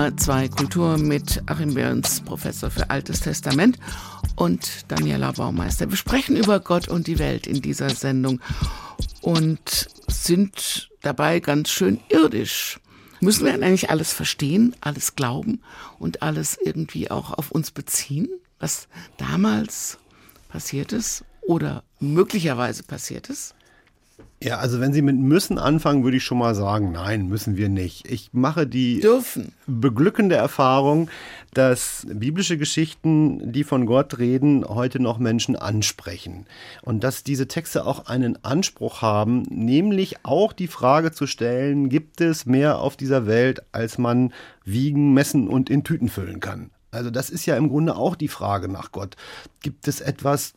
HR2 Kultur mit Achim Behrens, Professor für Altes Testament und Daniela Baumeister. Wir sprechen über Gott und die Welt in dieser Sendung und sind dabei ganz schön irdisch. Müssen wir eigentlich alles verstehen, alles glauben und alles irgendwie auch auf uns beziehen, was damals passiert ist oder möglicherweise passiert ist? Ja, also wenn Sie mit müssen anfangen, würde ich schon mal sagen, nein, müssen wir nicht. Ich mache die dürfen beglückende Erfahrung, dass biblische Geschichten, die von Gott reden, heute noch Menschen ansprechen und dass diese Texte auch einen Anspruch haben, nämlich auch die Frage zu stellen, gibt es mehr auf dieser Welt, als man wiegen, messen und in Tüten füllen kann? Also das ist ja im Grunde auch die Frage nach Gott. Gibt es etwas,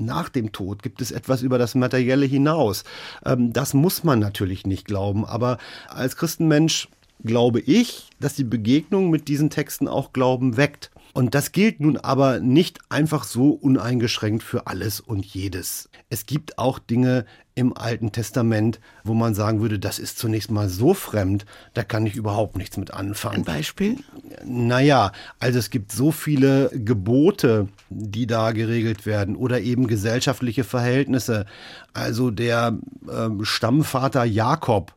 nach dem Tod? Gibt es etwas über das Materielle hinaus? Ähm, das muss man natürlich nicht glauben, aber als Christenmensch glaube ich, dass die Begegnung mit diesen Texten auch Glauben weckt. Und das gilt nun aber nicht einfach so uneingeschränkt für alles und jedes. Es gibt auch Dinge im Alten Testament, wo man sagen würde, das ist zunächst mal so fremd, da kann ich überhaupt nichts mit anfangen. Ein Beispiel? Naja, also es gibt so viele Gebote, die da geregelt werden oder eben gesellschaftliche Verhältnisse. Also der äh, Stammvater Jakob,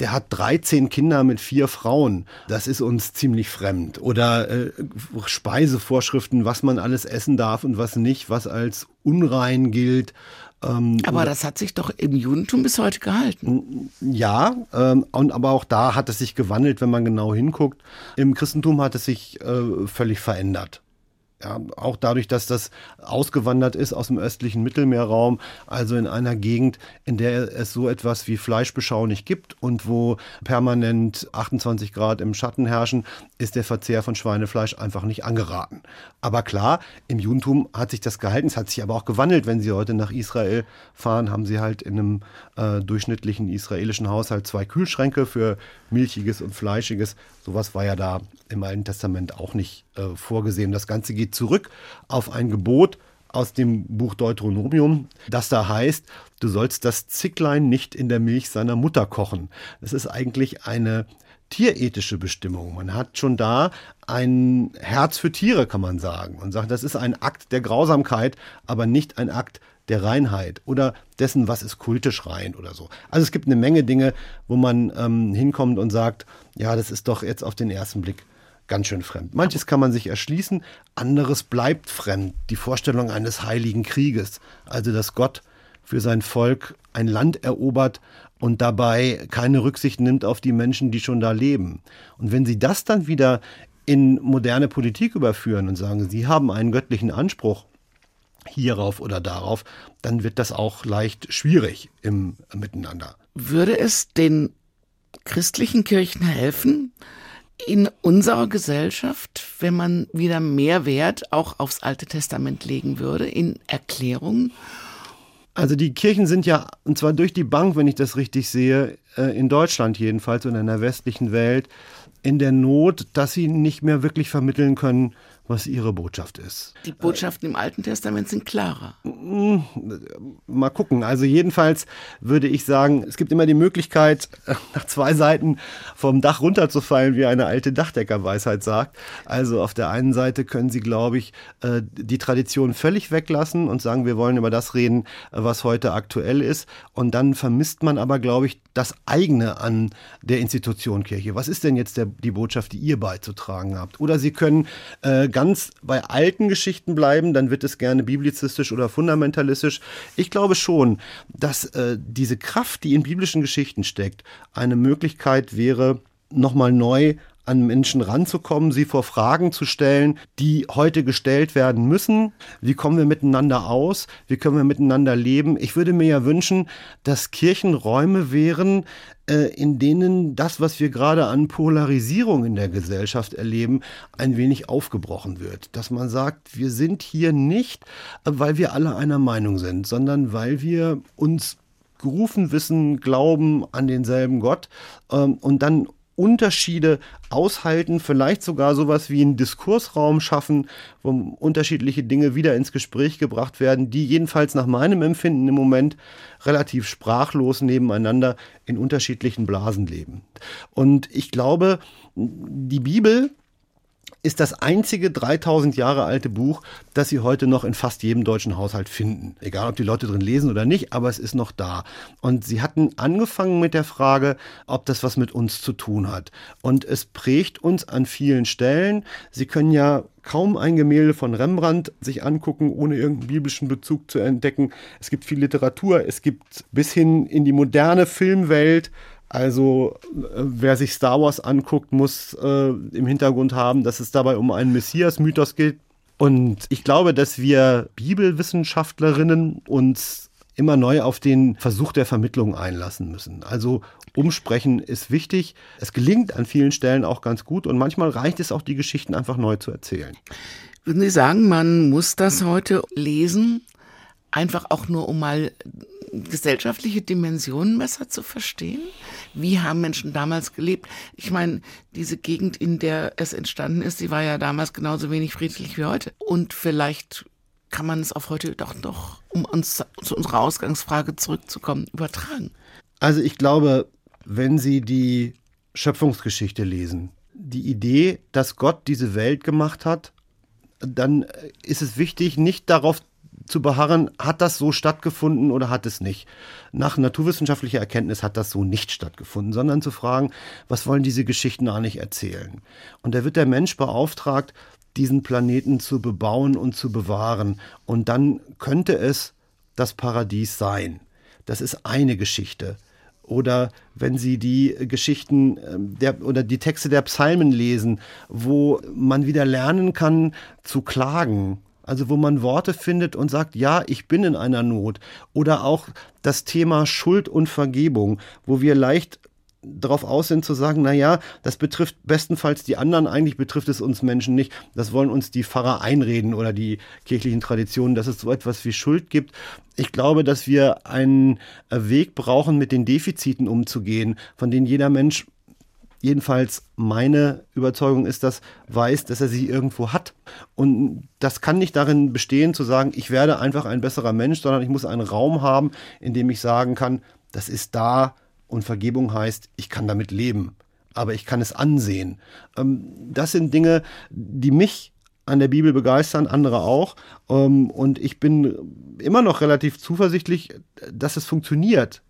der hat 13 Kinder mit vier Frauen. Das ist uns ziemlich fremd. Oder äh, Speisevorschriften, was man alles essen darf und was nicht, was als unrein gilt. Ähm, aber das hat sich doch im Judentum bis heute gehalten. Ja, ähm, und aber auch da hat es sich gewandelt, wenn man genau hinguckt. Im Christentum hat es sich äh, völlig verändert. Ja, auch dadurch, dass das ausgewandert ist aus dem östlichen Mittelmeerraum, also in einer Gegend, in der es so etwas wie Fleischbeschau nicht gibt und wo permanent 28 Grad im Schatten herrschen, ist der Verzehr von Schweinefleisch einfach nicht angeraten. Aber klar, im Judentum hat sich das gehalten, es hat sich aber auch gewandelt. Wenn Sie heute nach Israel fahren, haben Sie halt in einem äh, durchschnittlichen israelischen Haushalt zwei Kühlschränke für Milchiges und Fleischiges. Sowas war ja da im Alten Testament auch nicht äh, vorgesehen. Das Ganze geht zurück auf ein Gebot aus dem Buch Deuteronomium, das da heißt, du sollst das Zicklein nicht in der Milch seiner Mutter kochen. Das ist eigentlich eine tierethische Bestimmung. Man hat schon da ein Herz für Tiere, kann man sagen, und sagt, das ist ein Akt der Grausamkeit, aber nicht ein Akt der Reinheit oder dessen, was ist kultisch rein oder so. Also es gibt eine Menge Dinge, wo man ähm, hinkommt und sagt, ja, das ist doch jetzt auf den ersten Blick ganz schön fremd. Manches kann man sich erschließen, anderes bleibt fremd. Die Vorstellung eines heiligen Krieges, also dass Gott für sein Volk ein Land erobert und dabei keine Rücksicht nimmt auf die Menschen, die schon da leben. Und wenn Sie das dann wieder in moderne Politik überführen und sagen, Sie haben einen göttlichen Anspruch hierauf oder darauf, dann wird das auch leicht schwierig im Miteinander. Würde es den christlichen Kirchen helfen, in unserer Gesellschaft, wenn man wieder mehr Wert auch aufs Alte Testament legen würde, in Erklärungen? Also die Kirchen sind ja, und zwar durch die Bank, wenn ich das richtig sehe, äh, in Deutschland jedenfalls und in der westlichen Welt, in der Not, dass sie nicht mehr wirklich vermitteln können, was ihre Botschaft ist. Die Botschaften im Alten Testament sind klarer. Mm, mal gucken. Also jedenfalls würde ich sagen, es gibt immer die Möglichkeit, nach zwei Seiten vom Dach runterzufallen, wie eine alte Dachdeckerweisheit sagt. Also auf der einen Seite können Sie, glaube ich, äh, die Tradition völlig weglassen und sagen, wir wollen über das reden, was heute aktuell ist. Und dann vermisst man aber, glaube ich, das eigene an der Institution Kirche. Was ist denn jetzt der, die Botschaft, die ihr beizutragen habt? Oder Sie können äh, ganz bei alten Geschichten bleiben, dann wird es gerne biblizistisch oder fundamentalistisch. Ich glaube schon, dass äh, diese Kraft, die in biblischen Geschichten steckt, eine Möglichkeit wäre, nochmal neu an Menschen ranzukommen, sie vor Fragen zu stellen, die heute gestellt werden müssen. Wie kommen wir miteinander aus? Wie können wir miteinander leben? Ich würde mir ja wünschen, dass Kirchenräume wären, äh, in denen das, was wir gerade an Polarisierung in der Gesellschaft erleben, ein wenig aufgebrochen wird. Dass man sagt, wir sind hier nicht, weil wir alle einer Meinung sind, sondern weil wir uns gerufen wissen, glauben an denselben Gott ähm, und dann Unterschiede aushalten, vielleicht sogar sowas wie einen Diskursraum schaffen, wo unterschiedliche Dinge wieder ins Gespräch gebracht werden, die jedenfalls nach meinem Empfinden im Moment relativ sprachlos nebeneinander in unterschiedlichen Blasen leben. Und ich glaube, die Bibel ist das einzige 3000 Jahre alte Buch, das Sie heute noch in fast jedem deutschen Haushalt finden. Egal, ob die Leute drin lesen oder nicht, aber es ist noch da. Und Sie hatten angefangen mit der Frage, ob das was mit uns zu tun hat. Und es prägt uns an vielen Stellen. Sie können ja kaum ein Gemälde von Rembrandt sich angucken, ohne irgendeinen biblischen Bezug zu entdecken. Es gibt viel Literatur, es gibt bis hin in die moderne Filmwelt also äh, wer sich Star Wars anguckt, muss äh, im Hintergrund haben, dass es dabei um einen Messias-Mythos geht. Und ich glaube, dass wir Bibelwissenschaftlerinnen uns immer neu auf den Versuch der Vermittlung einlassen müssen. Also umsprechen ist wichtig. Es gelingt an vielen Stellen auch ganz gut und manchmal reicht es auch, die Geschichten einfach neu zu erzählen. Würden Sie sagen, man muss das heute lesen, einfach auch nur um mal gesellschaftliche Dimensionen besser zu verstehen? Wie haben Menschen damals gelebt? Ich meine, diese Gegend, in der es entstanden ist, die war ja damals genauso wenig friedlich wie heute. Und vielleicht kann man es auf heute doch noch, um uns zu unserer Ausgangsfrage zurückzukommen, übertragen. Also ich glaube, wenn Sie die Schöpfungsgeschichte lesen, die Idee, dass Gott diese Welt gemacht hat, dann ist es wichtig, nicht darauf zu beharren, hat das so stattgefunden oder hat es nicht. Nach naturwissenschaftlicher Erkenntnis hat das so nicht stattgefunden, sondern zu fragen, was wollen diese Geschichten eigentlich erzählen? Und da wird der Mensch beauftragt, diesen Planeten zu bebauen und zu bewahren. Und dann könnte es das Paradies sein. Das ist eine Geschichte. Oder wenn Sie die Geschichten ähm, der, oder die Texte der Psalmen lesen, wo man wieder lernen kann zu klagen, also wo man Worte findet und sagt, ja, ich bin in einer Not. Oder auch das Thema Schuld und Vergebung, wo wir leicht darauf aus sind zu sagen, na ja, das betrifft bestenfalls die anderen, eigentlich betrifft es uns Menschen nicht. Das wollen uns die Pfarrer einreden oder die kirchlichen Traditionen, dass es so etwas wie Schuld gibt. Ich glaube, dass wir einen Weg brauchen, mit den Defiziten umzugehen, von denen jeder Mensch jedenfalls meine Überzeugung ist, dass weiß, dass er sie irgendwo hat. Und das kann nicht darin bestehen, zu sagen, ich werde einfach ein besserer Mensch, sondern ich muss einen Raum haben, in dem ich sagen kann, das ist da und Vergebung heißt, ich kann damit leben, aber ich kann es ansehen. Ähm, das sind Dinge, die mich an der Bibel begeistern, andere auch. Ähm, und ich bin immer noch relativ zuversichtlich, dass es funktioniert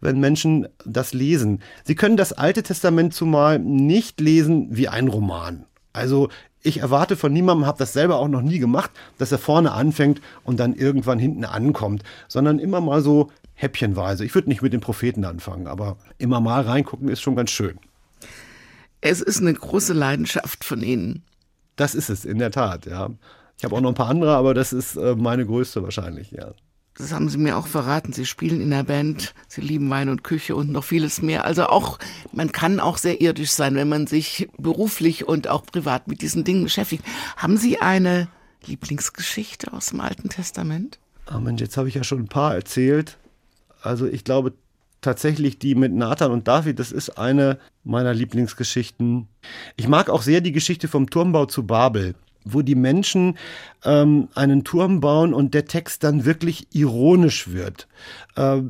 wenn Menschen das lesen. Sie können das Alte Testament zumal nicht lesen wie ein Roman. Also ich erwarte von niemandem, habe das selber auch noch nie gemacht, dass er vorne anfängt und dann irgendwann hinten ankommt, sondern immer mal so häppchenweise. Ich würde nicht mit den Propheten anfangen, aber immer mal reingucken ist schon ganz schön. Es ist eine große Leidenschaft von Ihnen. Das ist es, in der Tat, ja. Ich habe auch noch ein paar andere, aber das ist äh, meine größte wahrscheinlich, ja das haben Sie mir auch verraten, Sie spielen in der Band, Sie lieben Wein und Küche und noch vieles mehr. Also auch, man kann auch sehr irdisch sein, wenn man sich beruflich und auch privat mit diesen Dingen beschäftigt. Haben Sie eine Lieblingsgeschichte aus dem Alten Testament? Oh Mensch, jetzt habe ich ja schon ein paar erzählt. Also ich glaube tatsächlich die mit Nathan und David, das ist eine meiner Lieblingsgeschichten. Ich mag auch sehr die Geschichte vom Turmbau zu Babel wo die Menschen ähm, einen Turm bauen und der Text dann wirklich ironisch wird. Äh,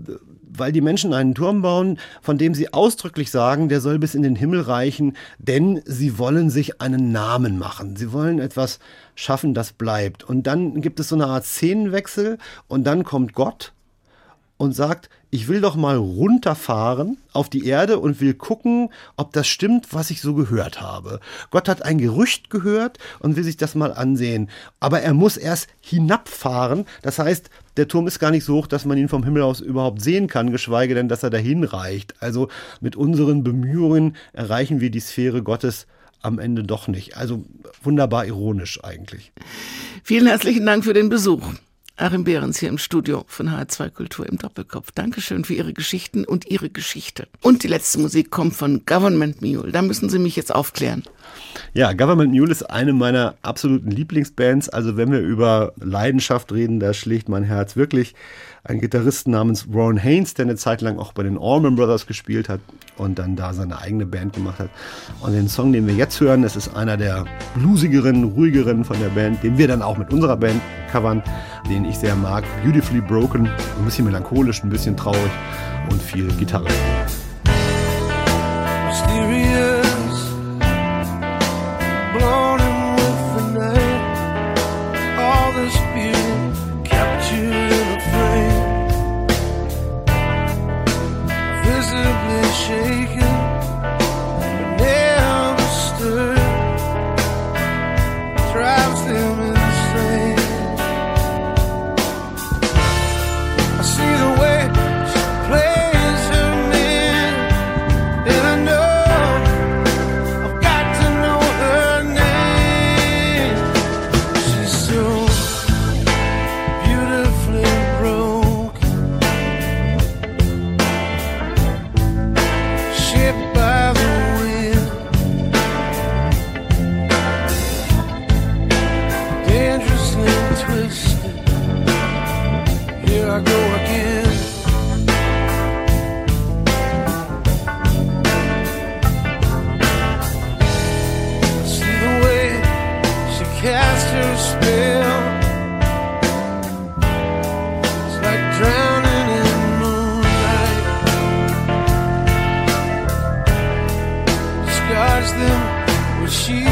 weil die Menschen einen Turm bauen, von dem sie ausdrücklich sagen, der soll bis in den Himmel reichen, denn sie wollen sich einen Namen machen. Sie wollen etwas schaffen, das bleibt. Und dann gibt es so eine Art Szenenwechsel und dann kommt Gott und sagt, ich will doch mal runterfahren auf die Erde und will gucken, ob das stimmt, was ich so gehört habe. Gott hat ein Gerücht gehört und will sich das mal ansehen. Aber er muss erst hinabfahren. Das heißt, der Turm ist gar nicht so hoch, dass man ihn vom Himmel aus überhaupt sehen kann, geschweige denn, dass er dahin reicht. Also mit unseren Bemühungen erreichen wir die Sphäre Gottes am Ende doch nicht. Also wunderbar ironisch eigentlich. Vielen herzlichen Dank für den Besuch. Achim Behrens hier im Studio von H2 Kultur im Doppelkopf. Dankeschön für Ihre Geschichten und Ihre Geschichte. Und die letzte Musik kommt von Government Mule. Da müssen Sie mich jetzt aufklären. Ja, Government Mule ist eine meiner absoluten Lieblingsbands. Also wenn wir über Leidenschaft reden, da schlägt mein Herz wirklich. Ein Gitarristen namens Ron Haynes, der eine Zeit lang auch bei den Allman Brothers gespielt hat und dann da seine eigene Band gemacht hat. Und den Song, den wir jetzt hören, das ist einer der bluesigeren, ruhigeren von der Band, den wir dann auch mit unserer Band covern, den ich sehr mag. Beautifully Broken, ein bisschen melancholisch, ein bisschen traurig und viel Gitarre. them, was she?